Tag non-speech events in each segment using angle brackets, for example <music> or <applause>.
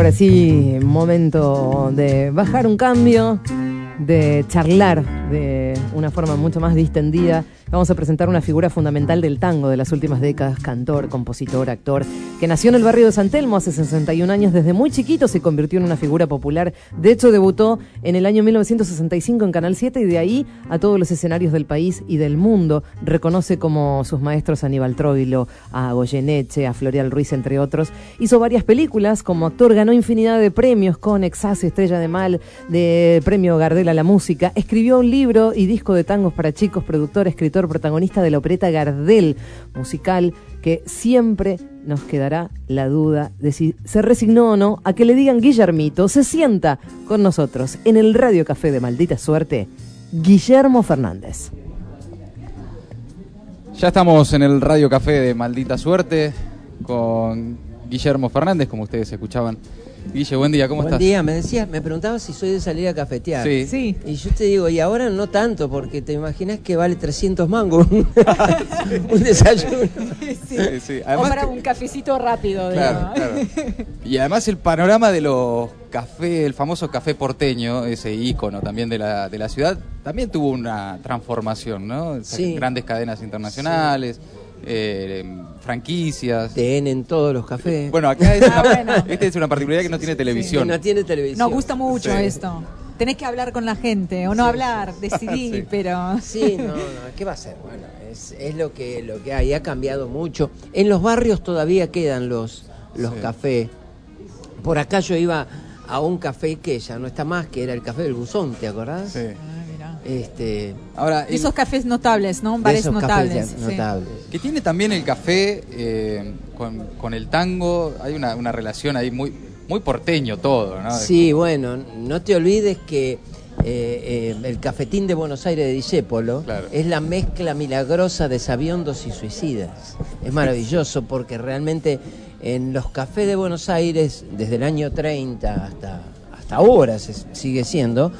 Ahora sí, momento de bajar un cambio, de charlar de una forma mucho más distendida Vamos a presentar una figura fundamental del tango de las últimas décadas, cantor, compositor, actor, que nació en el barrio de San Telmo hace 61 años. Desde muy chiquito se convirtió en una figura popular. De hecho, debutó en el año 1965 en Canal 7 y de ahí a todos los escenarios del país y del mundo. Reconoce como sus maestros a Aníbal Troilo, a Goyeneche, a Florial Ruiz, entre otros. Hizo varias películas. Como actor ganó infinidad de premios con Exas, Estrella de Mal, de Premio Gardel a la Música. Escribió un libro y disco de tangos para chicos, productor, escritor protagonista de la opereta Gardel, musical que siempre nos quedará la duda de si se resignó o no a que le digan Guillermito, se sienta con nosotros en el Radio Café de Maldita Suerte, Guillermo Fernández. Ya estamos en el Radio Café de Maldita Suerte con Guillermo Fernández, como ustedes escuchaban Guille, buen día, ¿cómo estás? Buen día, me decías, me preguntabas si soy de salir a cafetear. Sí. sí. Y yo te digo, y ahora no tanto, porque te imaginas que vale 300 mangos <laughs> <laughs> un desayuno. Sí. sí, o para un cafecito rápido. Claro, claro. <laughs> Y además el panorama de los cafés, el famoso café porteño, ese ícono también de la, de la ciudad, también tuvo una transformación, ¿no? Sí. Grandes cadenas internacionales. Eh, franquicias. TN en todos los cafés. Bueno, acá es <laughs> ah, una, esta es una particularidad que no tiene televisión. no tiene televisión. Nos gusta mucho esto. Tenés que hablar con la gente, o no hablar, decidir, <laughs> pero... Sí, no, no, ¿qué va a ser? Bueno, es, es, lo, que, lo que hay, ha cambiado mucho. En los barrios todavía quedan los, los cafés. Por acá yo iba a un café que ya no está más, que era el café del buzón, ¿te acordás? Sí. Este, Ahora, esos cafés notables, ¿no? Bares notables. Que tiene también el café eh, con, el tango, hay una, relación ahí muy, muy porteño todo, ¿no? Sí, bueno, no te olvides que eh, eh, el cafetín de Buenos Aires de Discépolo es la mezcla milagrosa de sabiondos y suicidas. Es maravilloso porque realmente en los cafés de Buenos Aires, desde el año 30 hasta, hasta ahora se, sigue siendo,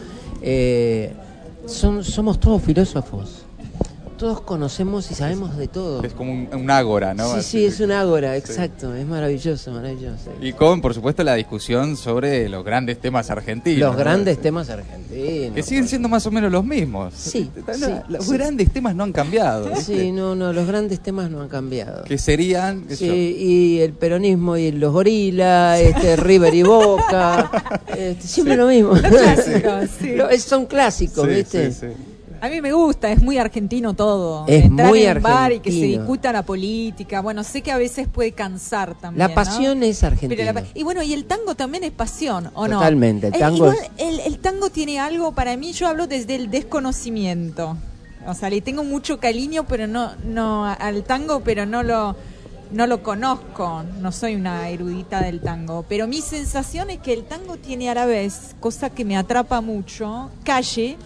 son, somos todos filósofos. Todos conocemos y sabemos de todo. Es como un, ágora, ¿no? Sí, sí, es un ágora, exacto. Es maravilloso, maravilloso. Y con, por supuesto, la discusión sobre los grandes temas argentinos. Los grandes temas argentinos. Que siguen siendo más o menos los mismos. Sí. los grandes temas no han cambiado. Sí, no, no, los grandes temas no han cambiado. Que serían. Sí, y el peronismo y los gorilas, este, River y Boca. <laughs> Este, siempre lo mismo. <laughs> son clásicos, ¿viste? Sí, sí. A mí me gusta, es muy argentino todo. Es Entrar muy en un bar y que se discuta la política. Bueno, sé que a veces puede cansar también. La pasión es argentina. y bueno, y el tango también es pasión, ¿o no? Totalmente. El tango, el, tango tiene algo, para mí, yo hablo desde el desconocimiento. O sea, le tengo mucho cariño, pero no, no al tango, pero no lo, no lo conozco. No soy una erudita del tango. Pero mi sensación es que el tango tiene a la vez, cosa que me atrapa mucho, calle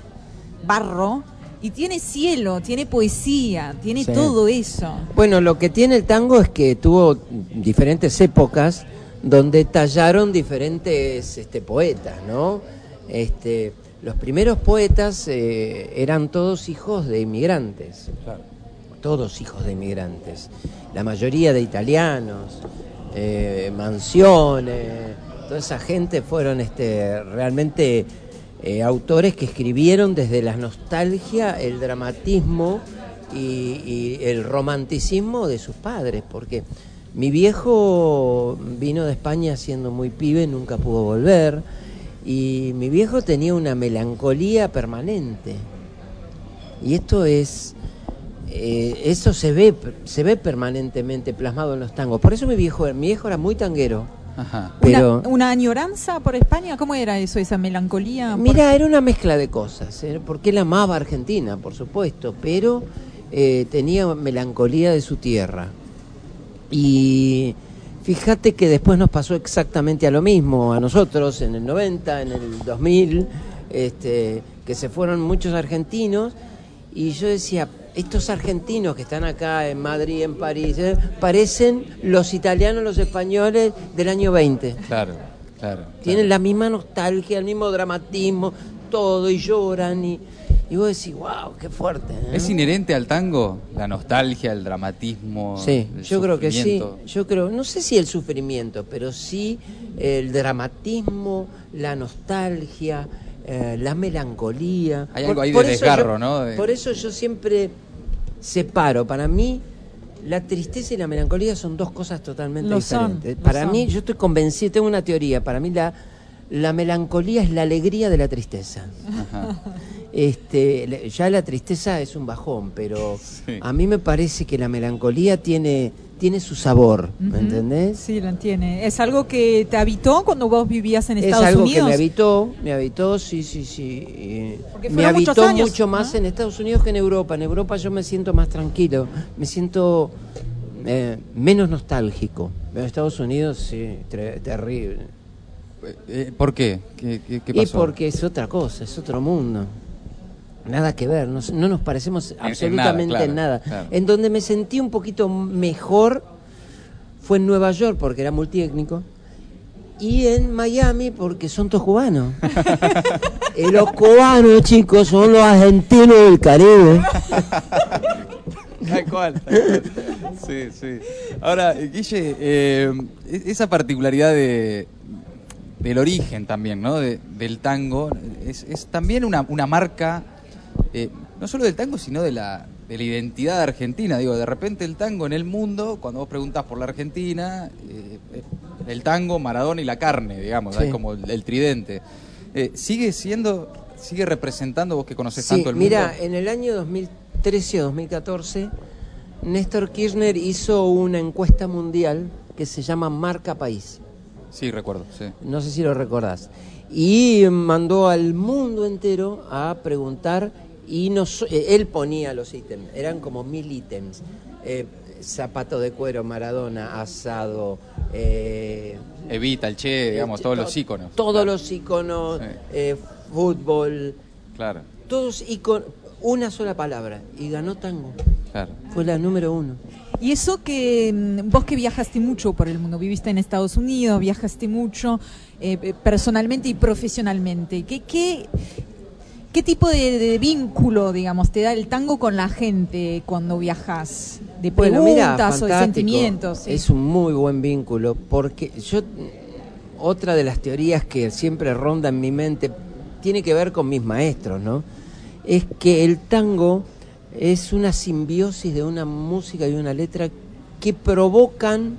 barro y tiene cielo, tiene poesía, tiene todo eso. Bueno, lo que tiene el tango es que tuvo diferentes épocas donde tallaron diferentes este, poetas, ¿no? Este, los primeros poetas eh, eran todos hijos de inmigrantes, todos hijos de inmigrantes, la mayoría de italianos, eh, mansiones, toda esa gente fueron este, realmente eh, autores que escribieron desde la nostalgia, el dramatismo y, el romanticismo de sus padres, porque mi viejo vino de España siendo muy pibe, nunca pudo volver, y mi viejo tenía una melancolía permanente. Y esto es, eh, eso se ve, se ve permanentemente plasmado en los tangos. Por eso mi viejo, mi viejo era muy tanguero pero, una, añoranza por España? ¿Cómo era eso, esa melancolía? Mira, era una mezcla de cosas, ¿eh? porque él amaba Argentina, por supuesto, pero eh, tenía melancolía de su tierra. Y fíjate que después nos pasó exactamente a lo mismo, a nosotros en el 90, en el 2000, este, que se fueron muchos argentinos, y yo decía, estos argentinos que están acá en Madrid, en París, ¿eh? parecen los italianos, los españoles del año 20. Claro, claro. Tienen la misma nostalgia, el mismo dramatismo, todo, y lloran. Y, Y vos decís, wow, qué fuerte. ¿eh? ¿Es inherente al tango la nostalgia, el dramatismo? Sí, el yo creo que sí. Yo creo, no sé si el sufrimiento, pero sí el dramatismo, la nostalgia, eh, la melancolía. Hay algo ahí de desgarro, yo- ¿no? De- Por eso yo siempre separo. Para mí, la tristeza y la melancolía son dos cosas totalmente Lo diferentes. para son. mí, yo estoy convencido, tengo una teoría. Para mí, la, la melancolía es la alegría de la tristeza. Ajá. Este, ya la tristeza es un bajón, pero <laughs> Sí. a mí me parece que la melancolía tiene, tiene su sabor, ¿me Ujú. entendés? Sí, lo entiende. ¿Es algo que te habitó cuando vos vivías en Es Estados algo Unidos? que me habitó, me habitó, sí, sí, sí. eh, Porque me habitó años, mucho más ¿no? en Estados Unidos que en Europa. En Europa yo me siento más tranquilo, me siento eh, menos nostálgico. En Estados Unidos, sí, terrible. Eh, ¿Por qué? ¿Qué, qué- qué Y porque es otra cosa, es otro mundo. Nada que ver, no, no nos parecemos en absolutamente nada, en nada. claro. En donde me sentí un poquito mejor fue en Nueva York porque era multiétnico y en Miami porque son todos cubanos. y <laughs> los cubanos, chicos, son los argentinos del Caribe. Tal cual, tal cual. Sí, sí. Ahora, eh, Guille, eh, e- esa particularidad de, del origen también, ¿no? De- del tango, es, es también una, una marca, eh, no solo del tango, sino de la, de la identidad argentina. Digo, de repente el tango en el mundo, cuando vos preguntás por la Argentina, eh, eh, el tango, Maradona y la carne, digamos, Sí. es como el, el tridente. Eh, ¿Sigue siendo, sigue representando vos que conocés Sí, tanto el mira, mundo? en el año 2013 o 2014, Néstor Kirchner hizo una encuesta mundial que se llama Marca País. Sí, recuerdo, sí. No sé si lo recordás. Y mandó al mundo entero a preguntar y nos, eh, él ponía los ítems, eran como mil ítems. Eh, zapato de cuero, Maradona, asado, eh, Evita, el Che, digamos, todos los íconos. Todos Claro. los íconos, Sí. eh, fútbol, Claro, todos íconos, una sola palabra. Y ganó tango. claro. Fue la número uno. Y eso que mm, vos que viajaste mucho por el mundo, viviste en Estados Unidos, viajaste mucho eh, personalmente y profesionalmente, ¿qué, qué, qué tipo de, de vínculo, digamos, te da el tango con la gente cuando viajas? ¿De Bueno, preguntas mira, o de sentimientos? sí. Es un muy buen vínculo porque yo otra de las teorías que siempre ronda en mi mente tiene que ver con mis maestros, ¿no? Es que el tango es una simbiosis de una música y una letra que provocan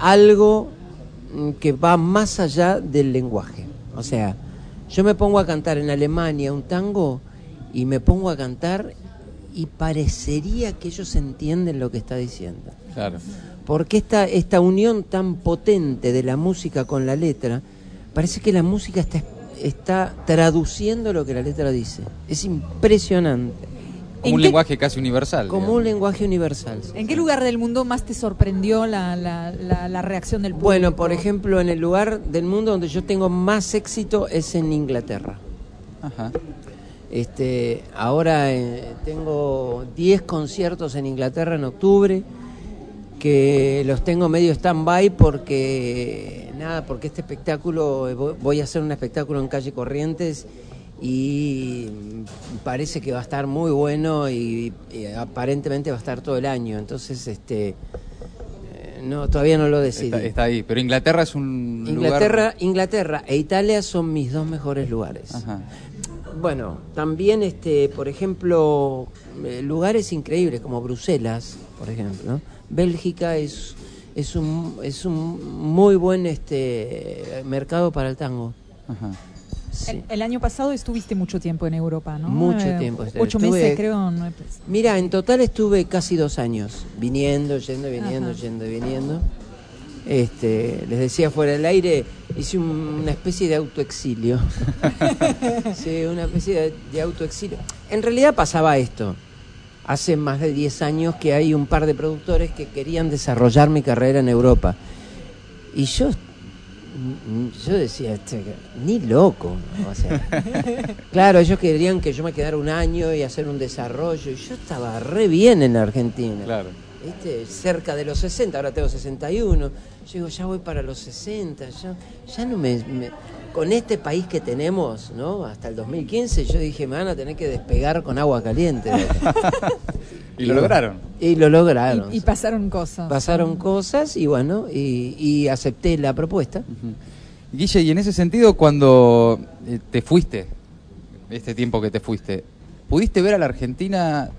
algo mm, que va más allá del lenguaje. O sea, yo me pongo a cantar en Alemania un tango y me pongo a cantar y parecería que ellos entienden lo que está diciendo. Claro. Porque esta, esta unión tan potente de la música con la letra, parece que la música está, está traduciendo lo que la letra dice. Es impresionante. Como ¿En un qué- lenguaje casi universal. Como digamos. un lenguaje universal. ¿En qué lugar del mundo más te sorprendió la, la, la, la reacción del público? Bueno, por ejemplo, en el lugar del mundo donde yo tengo más éxito es en Inglaterra. Ajá. Este, ahora eh, tengo 10 conciertos en Inglaterra en octubre que los tengo medio stand-by porque nada, porque este espectáculo eh, voy- voy a hacer un espectáculo en calle Corrientes y parece que va a estar muy bueno y, y aparentemente va a estar todo el año, entonces este eh, no todavía no lo decidí. Está, está ahí. Pero Inglaterra es un Inglaterra, lugar... Inglaterra e Italia son mis dos mejores lugares. Ajá. Bueno, también, este, por ejemplo, eh, lugares increíbles como Bruselas, por ejemplo. Bélgica es, es, un, es un muy buen este, mercado para el tango. Ajá. Sí. El, el año pasado estuviste mucho tiempo en Europa, ¿no? Mucho Eh, tiempo. Ocho Estuve- meses, creo. meses. Mira, en total estuve casi dos años, viniendo, yendo, viniendo, Ajá. yendo, y viniendo. Este, les decía fuera del aire, hice un- una especie de autoexilio. <laughs> <laughs> sí, una especie de, de autoexilio. En realidad pasaba esto. Hace más de 10 años que hay un par de productores que querían desarrollar mi carrera en Europa. Y yo, yo decía, "Este, ni loco. O sea, <laughs> claro, ellos querían que yo me quedara un año y hacer un desarrollo. Y yo estaba re bien en la Argentina. Claro. ¿viste? cerca de los 60, ahora tengo 61. Yo digo, ya voy para los 60, ya, ya no me, me- Con este país que tenemos, ¿no? Hasta el 2015, yo dije, me van a tener que despegar con agua caliente. <laughs> de acá". Y lo lograron. Y lo lograron. Y, y pasaron cosas. Pasaron cosas y bueno, y, y acepté la propuesta. Guille, y en ese sentido, cuando eh, te fuiste, este tiempo que te fuiste, ¿pudiste ver a la Argentina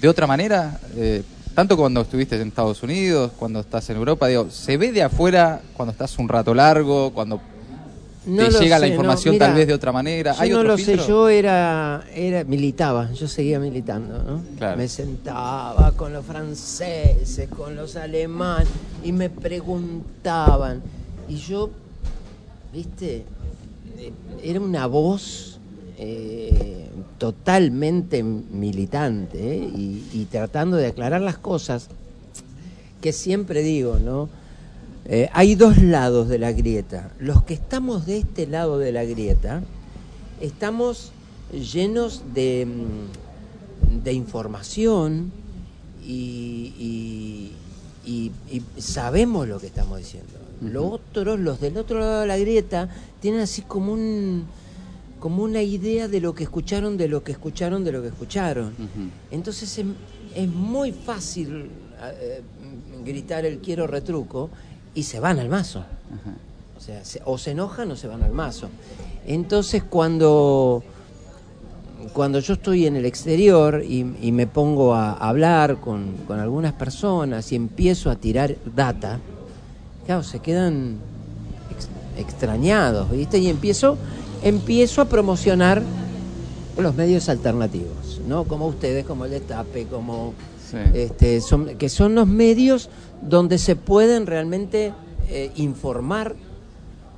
de otra manera? Eh, tanto cuando estuviste en Estados Unidos, cuando estás en Europa, digo, ¿se ve de afuera cuando estás un rato largo, cuando No te llega la no, información tal vez de otra manera? ¿Hay Yo no otro lo sé, yo era, era, militaba, yo seguía militando, ¿no? Claro. Me sentaba con los franceses, con los alemanes, y me preguntaban. Y yo, viste, era una voz eh, totalmente militante, ¿eh? y, y tratando de aclarar las cosas que siempre digo, ¿no? Eh, hay dos lados de la grieta. Los que estamos de este lado de la grieta, estamos llenos de, mm, de información y, y- y- y sabemos lo que estamos diciendo. Los otros, los del otro lado de la grieta, tienen así como un como una idea de lo que escucharon, de lo que escucharon, de lo que escucharon. Entonces es, es muy fácil eh, gritar el quiero retruco y se van al mazo. Ajá. O sea, se- o se enojan o se van al mazo. Entonces cuando, cuando yo estoy en el exterior y, y me pongo a hablar con, con algunas personas y empiezo a tirar data, claro, se quedan ex- extrañados, ¿viste? Y empiezo, empiezo a promocionar los medios alternativos, ¿no? Como ustedes, como el Destape, como Sí. este, son, que son los medios donde se pueden realmente eh, informar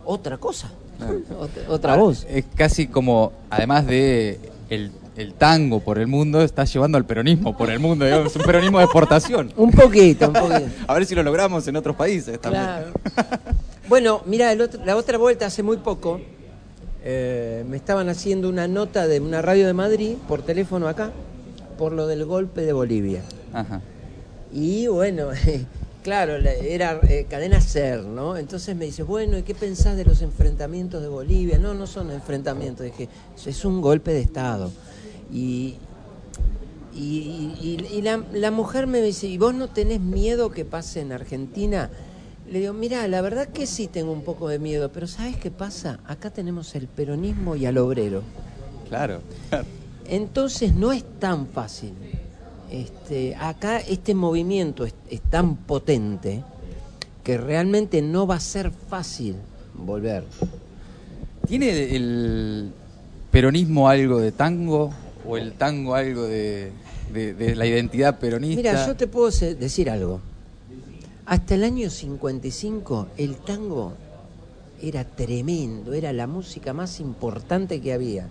otra cosa, Claro. <laughs> otra, otra Ahora, voz. Es casi como, además de el, el tango por el mundo, está llevando al peronismo por el mundo. digamos, Es un peronismo de exportación. Un poquito, un poquito. <laughs> A ver si lo logramos en otros países también. Claro. Bueno, mira, la otra vuelta hace muy poco eh, me estaban haciendo una nota de una radio de Madrid por teléfono acá por lo del golpe de Bolivia. Ajá. Y bueno, <laughs> claro, la- era eh, cadena SER, ¿no? Entonces me dice, bueno, ¿y qué pensás de los enfrentamientos de Bolivia? No, no son enfrentamientos, dije, es un golpe de Estado. Y, y, y- y la, la mujer me dice, ¿y vos no tenés miedo que pase en Argentina? Le digo, mira, la verdad que sí tengo un poco de miedo, pero ¿sabes qué pasa? Acá tenemos el peronismo y al obrero. Claro. Entonces no es tan fácil. Este, acá este movimiento es, es tan potente que realmente no va a ser fácil volver. ¿Tiene el peronismo algo de tango o el tango algo de, de- de la identidad peronista? Mira, yo te puedo decir algo. Hasta el año 55 el tango era tremendo, era la música más importante que había.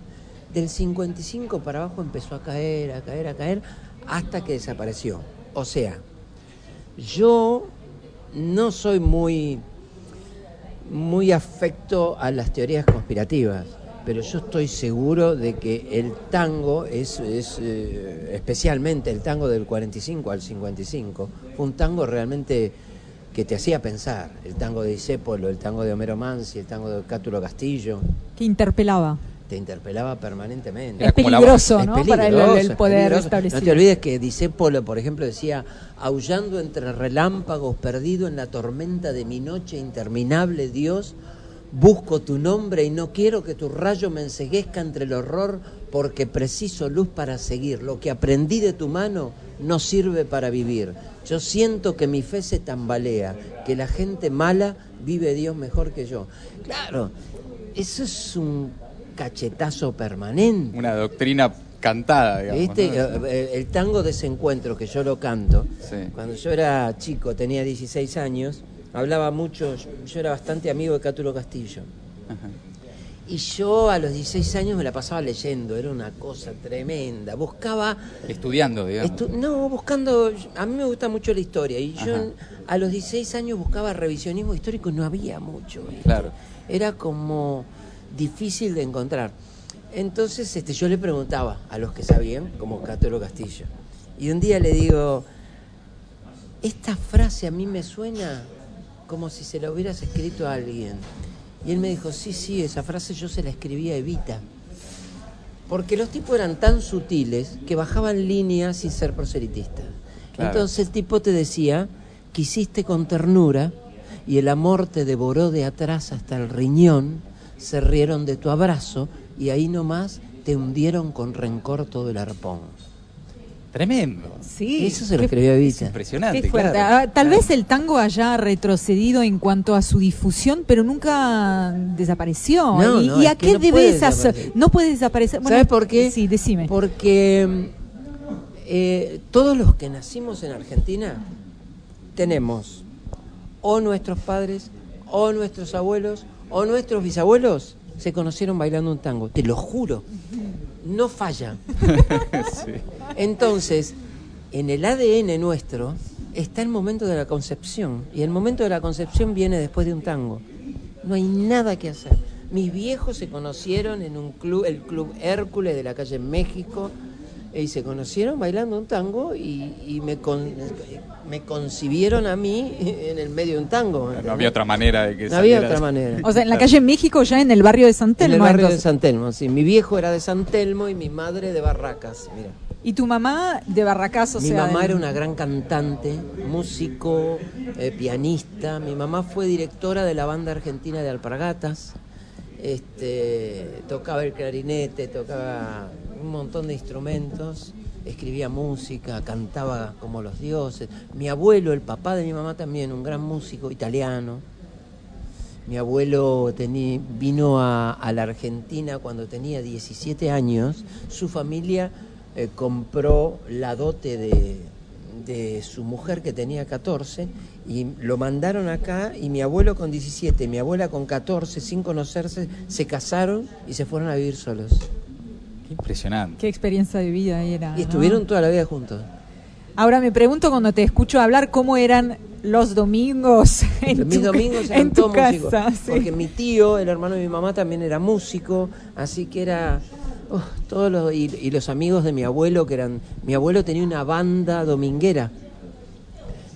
Del 55 para abajo empezó a caer, a caer, a caer, hasta que desapareció. O sea, yo no soy muy, muy afecto a las teorías conspirativas, pero yo estoy seguro de que el tango es, es, eh, especialmente el tango del 45 al 55, fue un tango realmente que te hacía pensar, el tango de Disépolo, el tango de Homero Mansi, el tango de Cátulo Castillo, Que interpelaba. Te interpelaba permanentemente. Es la peligroso, Es ¿no? Para el, poder establecido. No te olvides que Disépolo, por ejemplo, decía, aullando entre relámpagos, perdido en la tormenta de mi noche interminable, Dios, busco tu nombre y no quiero que tu rayo me enseguezca entre el horror, porque preciso luz para seguir. Lo que aprendí de tu mano no sirve para vivir. Yo siento que mi fe se tambalea, que la gente mala vive Dios mejor que yo. Claro, eso es un cachetazo permanente. Una doctrina cantada, digamos. ¿Viste? ¿no? Eh, eh, El tango desencuentro que yo lo canto. Sí. Cuando yo era chico, tenía 16 años, hablaba mucho, yo era bastante amigo de Cátulo Castillo. Ajá. Y yo a los 16 años me la pasaba leyendo, era una cosa tremenda. Buscaba, Estudiando, digamos. estu- no, buscando, a mí me gusta mucho la historia y yo a los 16 años buscaba revisionismo histórico y no había mucho. ¿viste? Claro. Era como difícil de encontrar. Entonces este, yo le preguntaba a los que sabían, como Cátulo Castillo. Y un día le digo, esta frase a mí me suena como si se la hubieras escrito a alguien. Y él me dijo, sí, sí, esa frase yo se la escribí a Evita. Porque los tipos eran tan sutiles que bajaban líneas sin ser proselitistas. Claro. Entonces el tipo te decía, quisiste con ternura y el amor te devoró de atrás hasta el riñón, se rieron de tu abrazo y ahí nomás te hundieron con rencor todo el arpón. Tremendo. Sí. Eso se lo escribió Es Evita. impresionante. Qué fuerte. claro. Ah, Tal vez el tango haya retrocedido en cuanto a su difusión, pero nunca desapareció. No, ¿Y, no, y es a qué no debe puede esa desaparecer. No puede desaparecer. Bueno, ¿Sabes por qué? Sí, decime. Porque eh, todos los que nacimos en Argentina tenemos o nuestros padres, o nuestros abuelos, o nuestros bisabuelos se conocieron bailando un tango. Te lo juro. No falla. <laughs> Sí. Entonces, en el ADN nuestro está el momento de la concepción. Y el momento de la concepción viene después de un tango. No hay nada que hacer. Mis viejos se conocieron en un club, el Club Hércules de la calle México, y se conocieron bailando un tango y, y me, con- me concibieron a mí en el medio de un tango. No había otra manera de que No había otra manera. O sea, en la calle México, ya en el barrio de San En Telmo. el barrio de. San Telmo, sí. Mi viejo era de San Telmo y mi madre de Barracas, mira. Y tu mamá de Barracas, o Mi sea. mamá era una gran cantante, músico, eh, pianista. Mi mamá fue directora de la banda argentina de Alpargatas. Este, tocaba el clarinete, tocaba un montón de instrumentos, escribía música, cantaba como los dioses. Mi abuelo, el papá de mi mamá también, un gran músico italiano. Mi abuelo teni- vino a, a la Argentina cuando tenía 17 años. Su familia eh, compró la dote de, de su mujer que tenía 14 y lo mandaron acá y mi abuelo con 17, mi abuela con 14, sin conocerse, se casaron y se fueron a vivir solos. Impresionante. Qué experiencia de vida era. Y ¿no? estuvieron toda la vida juntos. Ahora me pregunto cuando te escucho hablar cómo eran los domingos <laughs> en Mis tu, domingos eran en tu todos músicos. casa. sí. Porque mi tío, el hermano de mi mamá, también era músico, así que era. uf, todos los, y, y los amigos de mi abuelo, que eran. Mi abuelo tenía una banda dominguera.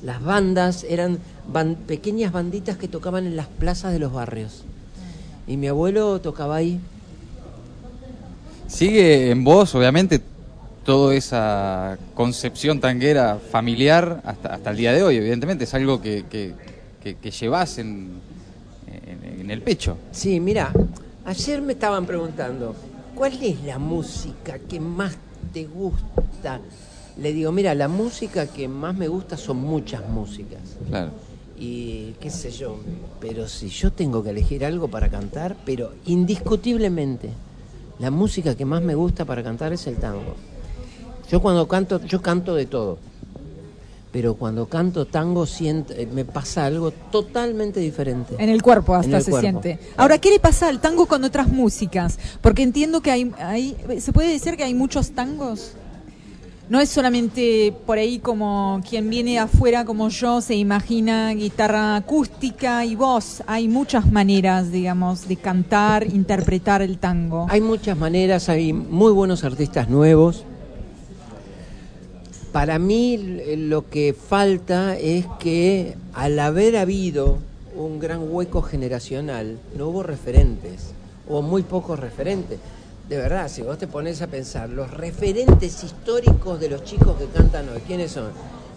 Las bandas eran ban- pequeñas banditas que tocaban en las plazas de los barrios. Y mi abuelo tocaba ahí. Sigue en vos, obviamente, toda esa concepción tanguera familiar hasta, hasta el día de hoy, evidentemente. Es algo que, que, que- que llevas en, en- en el pecho. Sí, mira, ayer me estaban preguntando, ¿cuál es la música que más te gusta? Le digo, mira, la música que más me gusta son muchas músicas. Claro. Y qué sé yo, pero si yo tengo que elegir algo para cantar, pero indiscutiblemente, la música que más me gusta para cantar es el tango. Yo cuando canto, yo canto de todo. Pero cuando canto tango siento, eh, me pasa algo totalmente diferente. En el cuerpo hasta el se cuerpo. siente. Ahora, ¿qué le pasa al tango con otras músicas? Porque entiendo que hay, hay, se puede decir que hay muchos tangos. No es solamente por ahí como quien viene afuera como yo se imagina guitarra acústica y voz. Hay muchas maneras, digamos, de cantar, interpretar el tango. Hay muchas maneras, hay muy buenos artistas nuevos. Para mí lo que falta es que al haber habido un gran hueco generacional, no hubo referentes, o muy pocos referentes. De verdad, si vos te pones a pensar, los referentes históricos de los chicos que cantan hoy, ¿quiénes son?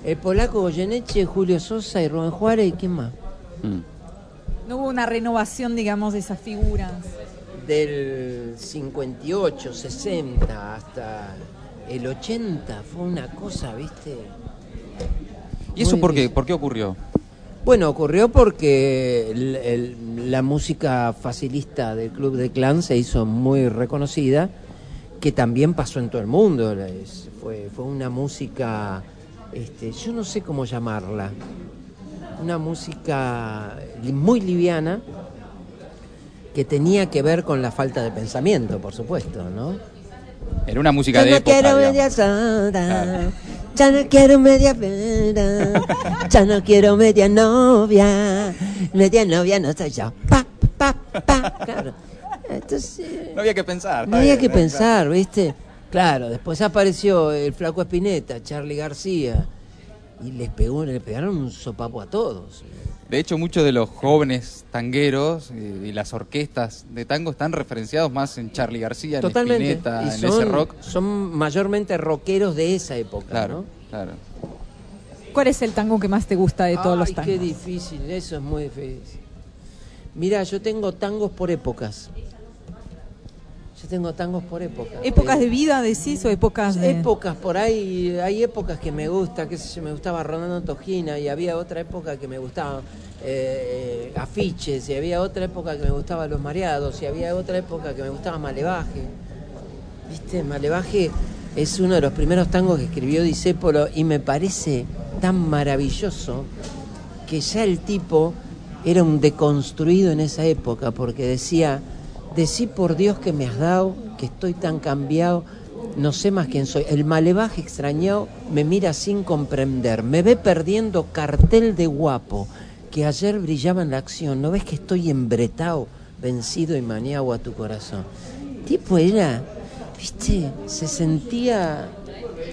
El polaco Goyeneche, Julio Sosa y Rubén Juárez, ¿y quién más? Mm. No hubo una renovación, digamos, de esas figuras. del 58, 60 hasta el 80 fue una cosa, ¿viste? ¿Y eso por qué, por qué ocurrió? Bueno, ocurrió porque el- el- la música facilista del Club de Clan se hizo muy reconocida, que también pasó en todo el mundo. es- Fue, fue una música, este, yo no sé cómo llamarla, una música muy liviana que tenía que ver con la falta de pensamiento, por supuesto, ¿no? Era una música Yo de no época, quiero ya no quiero media vera, ya no quiero media novia, media novia no soy yo. Pa, pa, pa, claro. Entonces, No había que pensar. no había bien, que bien. pensar, ¿viste? Claro, después apareció el flaco Espineta, Charlie García, y les pegó, le pegaron un sopapo a todos. De hecho, muchos de los jóvenes tangueros eh, y las orquestas de tango están referenciados más en Charlie García, en. Spinetta, Y en son, ese rock. son mayormente rockeros de esa época, Claro, ¿no? claro. ¿Cuál es el tango que más te gusta de todos los tangos? qué difícil, eso es muy difícil. Mira, yo tengo tangos por épocas. Yo tengo tangos por épocas. ¿Épocas Eh, de vida decís o épocas de...? Épocas por ahí, hay épocas que me gusta, que sé yo, me gustaba Ronaldo Tojina y había otra época que me gustaba eh, eh, Afiches y había otra época que me gustaba Los Mareados y había otra época que me gustaba Malevaje. ¿Viste? Malevaje es uno de los primeros tangos que escribió Disépolo y me parece tan maravilloso que ya el tipo era un deconstruido en esa época porque decía, decí por Dios que me has dado, que estoy tan cambiado, no sé más quién soy. El malevaje extrañado me mira sin comprender, me ve perdiendo cartel de guapo que ayer brillaba en la acción. ¿No ves que estoy embretado, vencido y maniado a tu corazón? Tipo era, viste, se sentía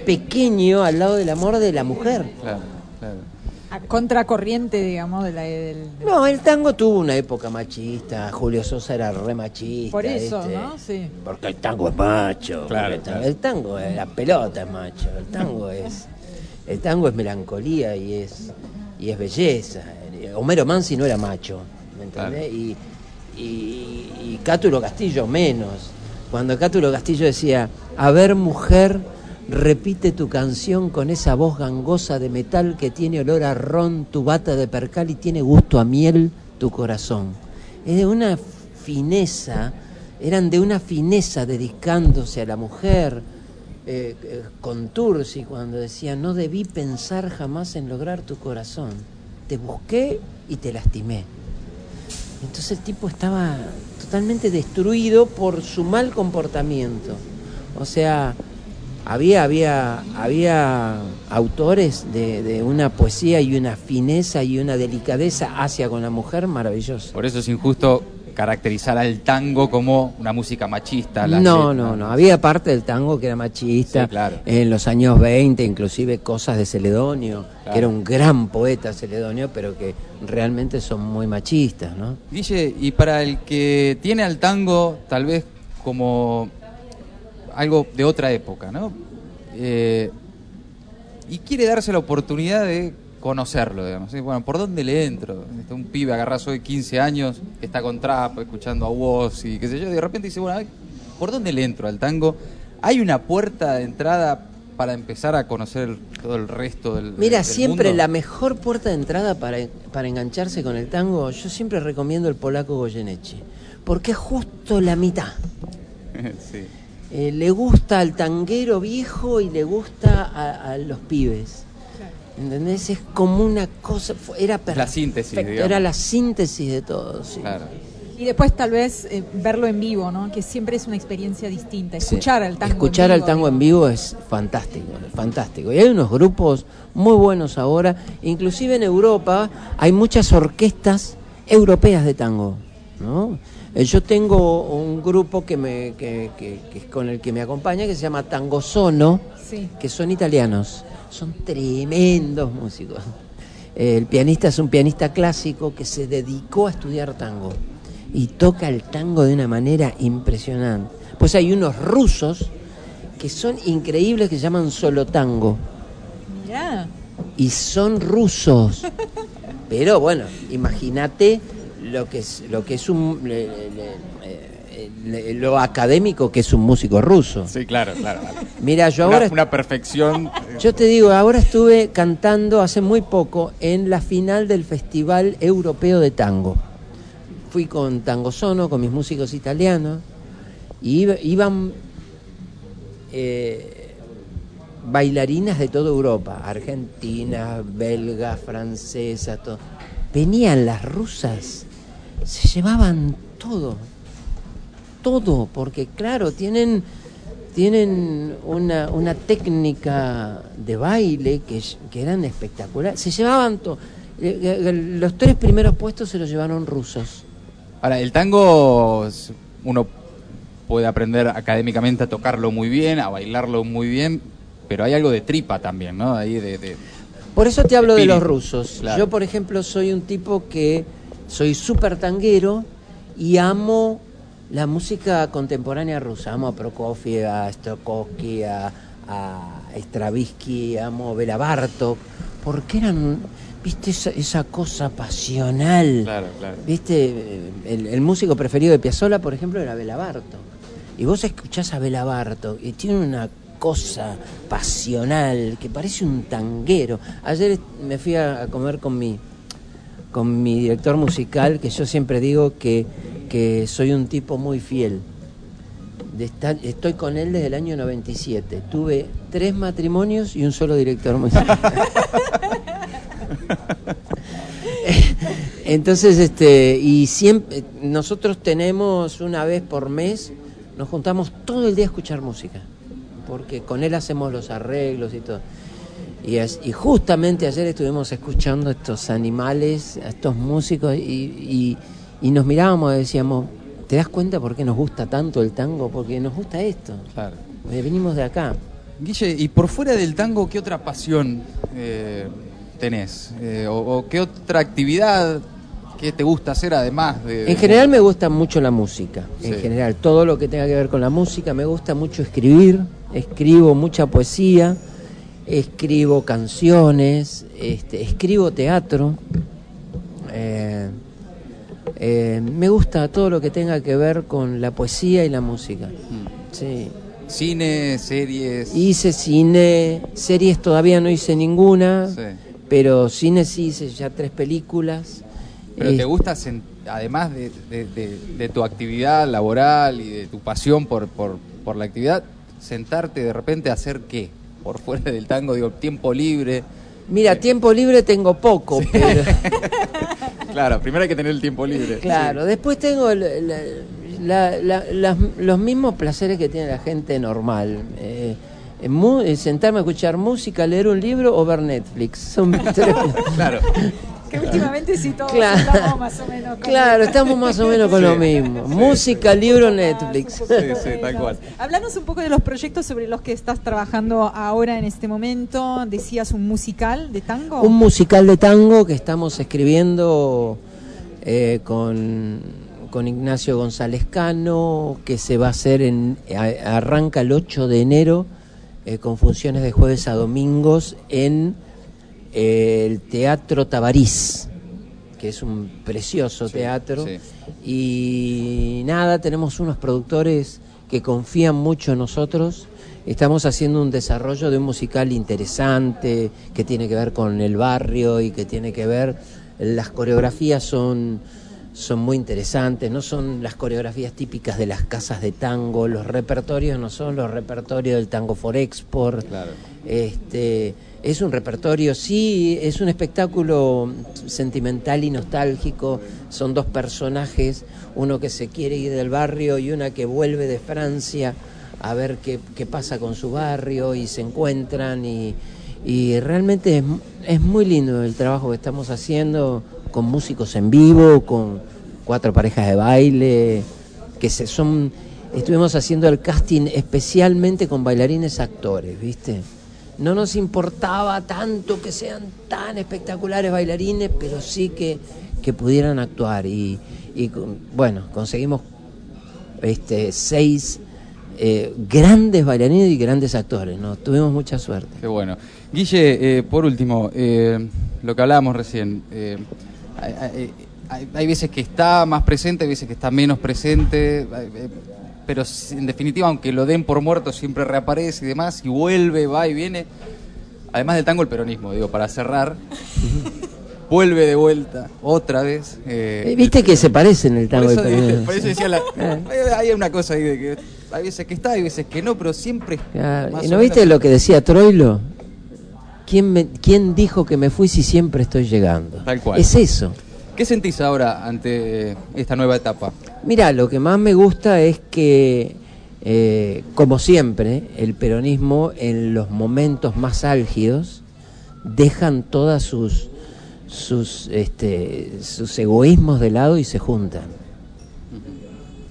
pequeño al lado del amor de la mujer. Claro, claro. A contracorriente, digamos, de la, del... No, el tango tuvo una época machista. Julio Sosa era re machista. Por eso. ¿no? Sí. Porque el tango es macho. Claro, el tango, claro. el tango es la pelota es macho. El tango <laughs> es el tango es melancolía y es y es belleza. Homero Mansi no era macho, ¿me entendés? Y, y, y Cátulo Castillo menos. Cuando Cátulo Castillo decía, a ver mujer, repite tu canción con esa voz gangosa de metal que tiene olor a ron, tu bata de percal y tiene gusto a miel, tu corazón. Es de una fineza, eran de una fineza dedicándose a la mujer. Eh, eh, con Tursi cuando decía, no debí pensar jamás en lograr tu corazón. Te busqué y te lastimé. Entonces el tipo estaba totalmente destruido por su mal comportamiento. O sea, había, había, había autores de, de una poesía y una fineza y una delicadeza hacia con la mujer maravillosa. Por eso es injusto caracterizar al tango como una música machista. No, no, no. Había parte del tango que era machista. Sí, claro. En los años 20, inclusive cosas de Celedonio, Claro. que era un gran poeta Celedonio, pero que realmente son muy machistas, ¿no? Guille, y para el que tiene al tango tal vez como algo de otra época, ¿no? Eh, y quiere darse la oportunidad de conocerlo, digamos. Bueno, ¿por dónde le entro? Este, un pibe agarrazo de 15 años que está con trap, escuchando a vos y qué sé yo, y de repente dice, bueno, ¿por dónde le entro al tango? ¿Hay una puerta de entrada para empezar a conocer todo el resto del Mira, del siempre mundo? la mejor puerta de entrada para, para engancharse con el tango, yo siempre recomiendo el polaco Goyeneche, porque es justo la mitad. <laughs> sí. Eh, le gusta al tanguero viejo y le gusta a, a los pibes. ¿Entendés? Es como una cosa, fue- era La síntesis, digamos. Era la síntesis de todo, sí. Claro. Y después tal vez eh, verlo en vivo, ¿no? Que siempre es una experiencia distinta. Sí. Escuchar al tango Escuchar en al vivo, tango en vivo es fantástico, fantástico. Y hay unos grupos muy buenos ahora, inclusive en Europa hay muchas orquestas europeas de tango, ¿no? Eh, Yo tengo un grupo que me que, que- con el que me acompaña que se llama Tango Sono, Sí. que son italianos, son tremendos músicos. El pianista es un pianista clásico que se dedicó a estudiar tango y toca el tango de una manera impresionante. Pues hay unos rusos que son increíbles que se llaman solo tango Mirá. y son rusos. <laughs> Pero bueno, imagínate lo que es lo que es un le- le- le- le- lo académico que es un músico ruso. Sí, claro, claro. Mira, yo Una- ahora una perfección. eh, yo te digo, ahora estuve cantando hace muy poco en la final del Festival Europeo de Tango. Fui con Tango Sono, con mis músicos italianos, y iba- iban eh, bailarinas de toda Europa, argentinas, belgas, francesas, todo. Venían las rusas, se llevaban todo, todo, porque claro, tienen tienen una, una técnica de baile que, que eran espectaculares. Se llevaban todo. Los tres primeros puestos se los llevaron rusos. Ahora, el tango, uno puede aprender académicamente a tocarlo muy bien, a bailarlo muy bien, pero hay algo de tripa también, ¿no? Ahí de, de- Por eso te hablo de los rusos. Claro. Yo, por ejemplo, soy un tipo que soy súper tanguero y amo la música contemporánea rusa. Amo a Prokofiev, a Stokowski, a, a Stravinsky, amo a Bela Bartok, porque eran, viste, esa, esa cosa pasional. Claro, claro. Viste, el, el músico preferido de Piazzolla, por ejemplo, era Bela Bartok. Y vos escuchás a Bela Bartok y tiene una cosa pasional que parece un tanguero. Ayer me fui a, a comer con mi con mi director musical, que yo siempre digo que, que soy un tipo muy fiel. Estoy con él desde el año 97. Tuve tres matrimonios y un solo director musical. <laughs> Entonces, este, y siempre, nosotros tenemos una vez por mes, nos juntamos todo el día a escuchar música, porque con él hacemos los arreglos y todo. Y, es- y justamente ayer estuvimos escuchando a estos animales, a estos músicos, y, y- y nos mirábamos y decíamos, ¿te das cuenta por qué nos gusta tanto el tango? Porque nos gusta esto. Claro. Eh, Venimos de acá. Guille, y por fuera del tango, ¿qué otra pasión eh, tenés? Eh, o, o qué otra actividad que te gusta hacer además de... En general me gusta mucho la música, en Sí. general todo lo que tenga que ver con la música, me gusta mucho escribir, escribo mucha poesía, escribo canciones, este, escribo teatro, eh, eh, me gusta todo lo que tenga que ver con la poesía y la música. Mm. Sí. Cine, series... Hice cine, series todavía no hice ninguna, Sí. pero cine sí hice ya tres películas. Pero te gusta, además de, de- de- de tu actividad laboral y de tu pasión por, por, por la actividad, sentarte de repente a hacer qué? Por fuera del tango, digo, tiempo libre. Mira, tiempo libre tengo poco, pero <laughs> Claro, primero hay que tener el tiempo libre. claro, después tengo la- la- la- la- las- los mismos placeres que tiene la gente normal. Eh, eh, eh, sentarme a escuchar música, leer un libro o ver Netflix. Son tres- <laughs> Claro. Que últimamente sí todos Claro. estamos más o menos con Claro, estamos más o menos con Sí. lo mismo. Sí, Música, libro, Netflix. Sí, sí, tal cual. Hablanos un poco de los proyectos sobre los que estás trabajando ahora en este momento. Decías un musical de tango. Un musical de tango que estamos escribiendo eh, con, con Ignacio González Cano, que se va a hacer en. a- arranca el 8 de enero eh, con funciones de jueves a domingos en el Teatro Tabarís, que es un precioso Sí, teatro. sí. Y nada, tenemos unos productores que confían mucho en nosotros. Estamos haciendo un desarrollo de un musical interesante que tiene que ver con el barrio y que tiene que ver, las coreografías son, son muy interesantes, no son las coreografías típicas de las casas de tango, los repertorios no son los repertorios del tango for export. Claro. Este, es un repertorio, sí, es un espectáculo sentimental y nostálgico. Son dos personajes, uno que se quiere ir del barrio y una que vuelve de Francia a ver qué, pasa con su barrio y se encuentran y, y realmente es, es muy lindo el trabajo que estamos haciendo con músicos en vivo, con cuatro parejas de baile, que se son estuvimos haciendo el casting especialmente con bailarines actores, ¿viste? No nos importaba tanto que sean tan espectaculares bailarines, pero sí que, que pudieran actuar. Y, y bueno, conseguimos este, seis eh, grandes bailarines y grandes actores, ¿no? Tuvimos mucha suerte. Qué bueno. Guille, eh, por último, eh, lo que hablábamos recién. eh, hay, hay- hay- veces que está más presente, hay veces que está menos presente, pero en definitiva, aunque lo den por muerto, siempre reaparece y demás, y vuelve, va y viene. Además del tango, el peronismo, digo, para cerrar. <laughs> vuelve de vuelta, otra vez. eh, Eh, Viste que se parecen el tango y eso, el peronismo. por eso decía la- <laughs> Eh. hay, una cosa ahí de que hay veces que está, hay veces que no, pero siempre Claro, más ¿y o ¿No menos- viste lo que decía Troilo? ¿Quién, me- ¿Quién dijo que me fui si siempre estoy llegando? Tal cual. Es eso. ¿Qué sentís ahora ante esta nueva etapa? Mira, lo que más me gusta es que, eh, como siempre, el peronismo en los momentos más álgidos dejan todas sus sus este, egoísmos de lado y se juntan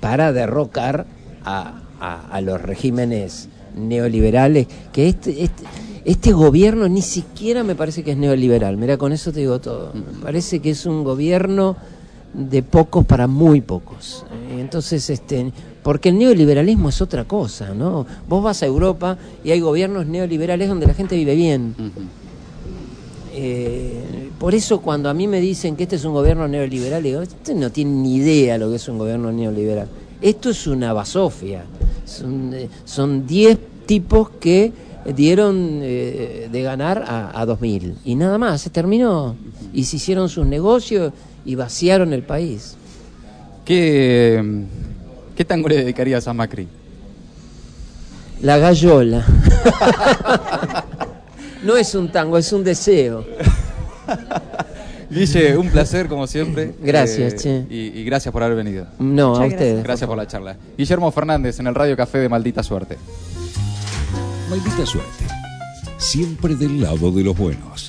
para derrocar a los regímenes neoliberales que este, este este gobierno ni siquiera me parece que es neoliberal. Mira, con eso te digo todo. Me parece que es un gobierno de pocos para muy pocos. Eh, Entonces, este, porque el neoliberalismo es otra cosa, ¿no? Vos vas a Europa y hay gobiernos neoliberales donde la gente vive bien. Eh, por eso cuando a mí me dicen que este es un gobierno neoliberal, digo, este no tiene ni idea lo que es un gobierno neoliberal. Esto es una basofia. Son eh, son 10 tipos que dieron eh, de ganar a, a 2.000. Y nada más, se terminó. Y se hicieron sus negocios y vaciaron el país. ¿Qué, ¿Qué tango le dedicarías a Macri? La gallola. <laughs> no es un tango, es un deseo. Guille, un placer como siempre. Eh, Gracias, che. Y, y gracias por haber venido. No, Muchas a ustedes. Gracias por la charla. Guillermo Fernández en el Radio Café de Maldita Suerte. Maldita suerte. Siempre del lado de los buenos.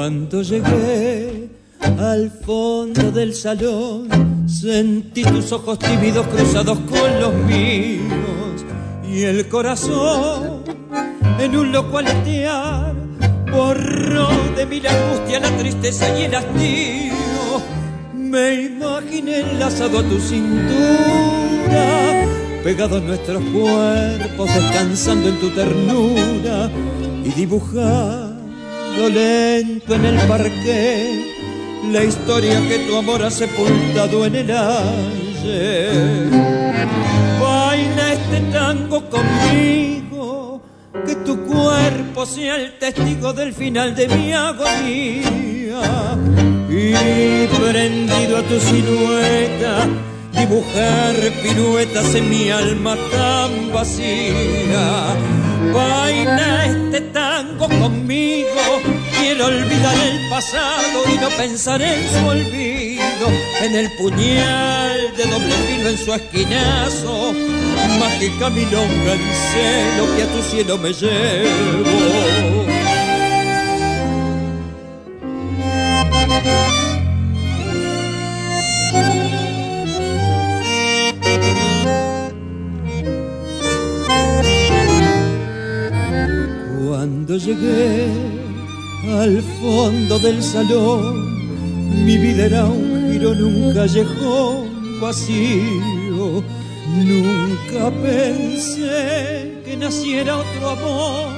Cuando llegué al fondo del salón, sentí tus ojos tímidos cruzados con los míos y el corazón en un loco aletear borró de mí la angustia, la tristeza y el hastío. Me imaginé enlazado a tu cintura, pegados nuestros cuerpos, descansando en tu ternura y dibujando lento en el parque la historia que tu amor ha sepultado en el ayer. Baila este tango conmigo, que tu cuerpo sea el testigo del final de mi agonía. Y prendido a tu silueta, dibujar piruetas en mi alma tan vacía. Baila este tango conmigo, quiero olvidar el pasado y no pensar en su olvido. En el puñal de doble filo en su esquinazo, mágica milonga en celo que a tu cielo me llevo. Cuando llegué al fondo del salón, mi vida era un giro en un callejón vacío. Nunca pensé que naciera otro amor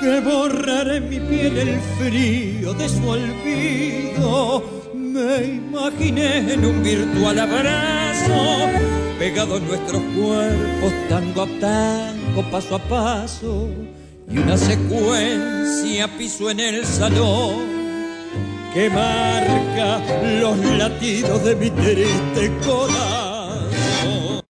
que borrara en mi piel el frío de su olvido. Me imaginé en un virtual abrazo, pegados nuestros cuerpos, tango a tango, paso a paso, y una secuencia piso en el salón que marca los latidos de mi triste corazón.